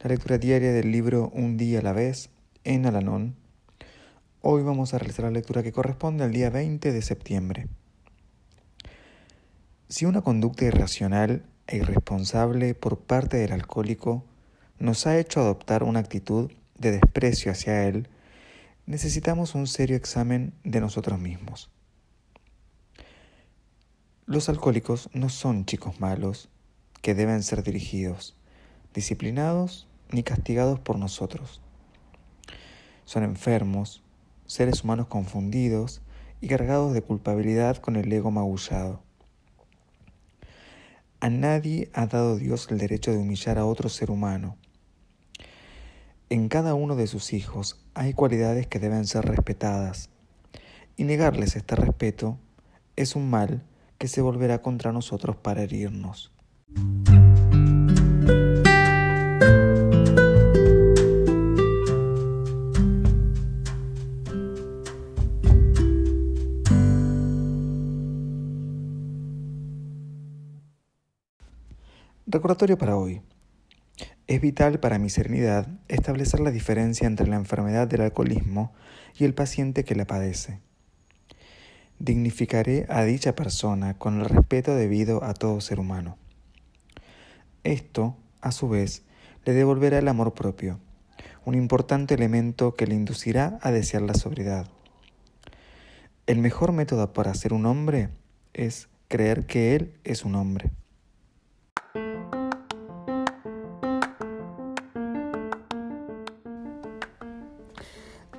la lectura diaria del libro Un día a la vez en Alanón Hoy vamos a realizar la lectura que corresponde al día 20 de septiembre. Si una conducta irracional e irresponsable por parte del alcohólico nos ha hecho adoptar una actitud de desprecio hacia él, necesitamos un serio examen de nosotros mismos. Los alcohólicos no son chicos malos que deben ser dirigidos, disciplinados ni castigados por nosotros. Son enfermos, seres humanos confundidos y cargados de culpabilidad con el ego magullado. A nadie ha dado Dios el derecho de humillar a otro ser humano. En cada uno de sus hijos hay cualidades que deben ser respetadas, y negarles este respeto es un mal que se volverá contra nosotros para herirnos. Recordatorio para hoy. Es vital para mi serenidad establecer la diferencia entre la enfermedad del alcoholismo y el paciente que la padece. Dignificaré a dicha persona con el respeto debido a todo ser humano. Esto, a su vez, le devolverá el amor propio, un importante elemento que le inducirá a desear la sobriedad. El mejor método para ser un hombre es creer que él es un hombre.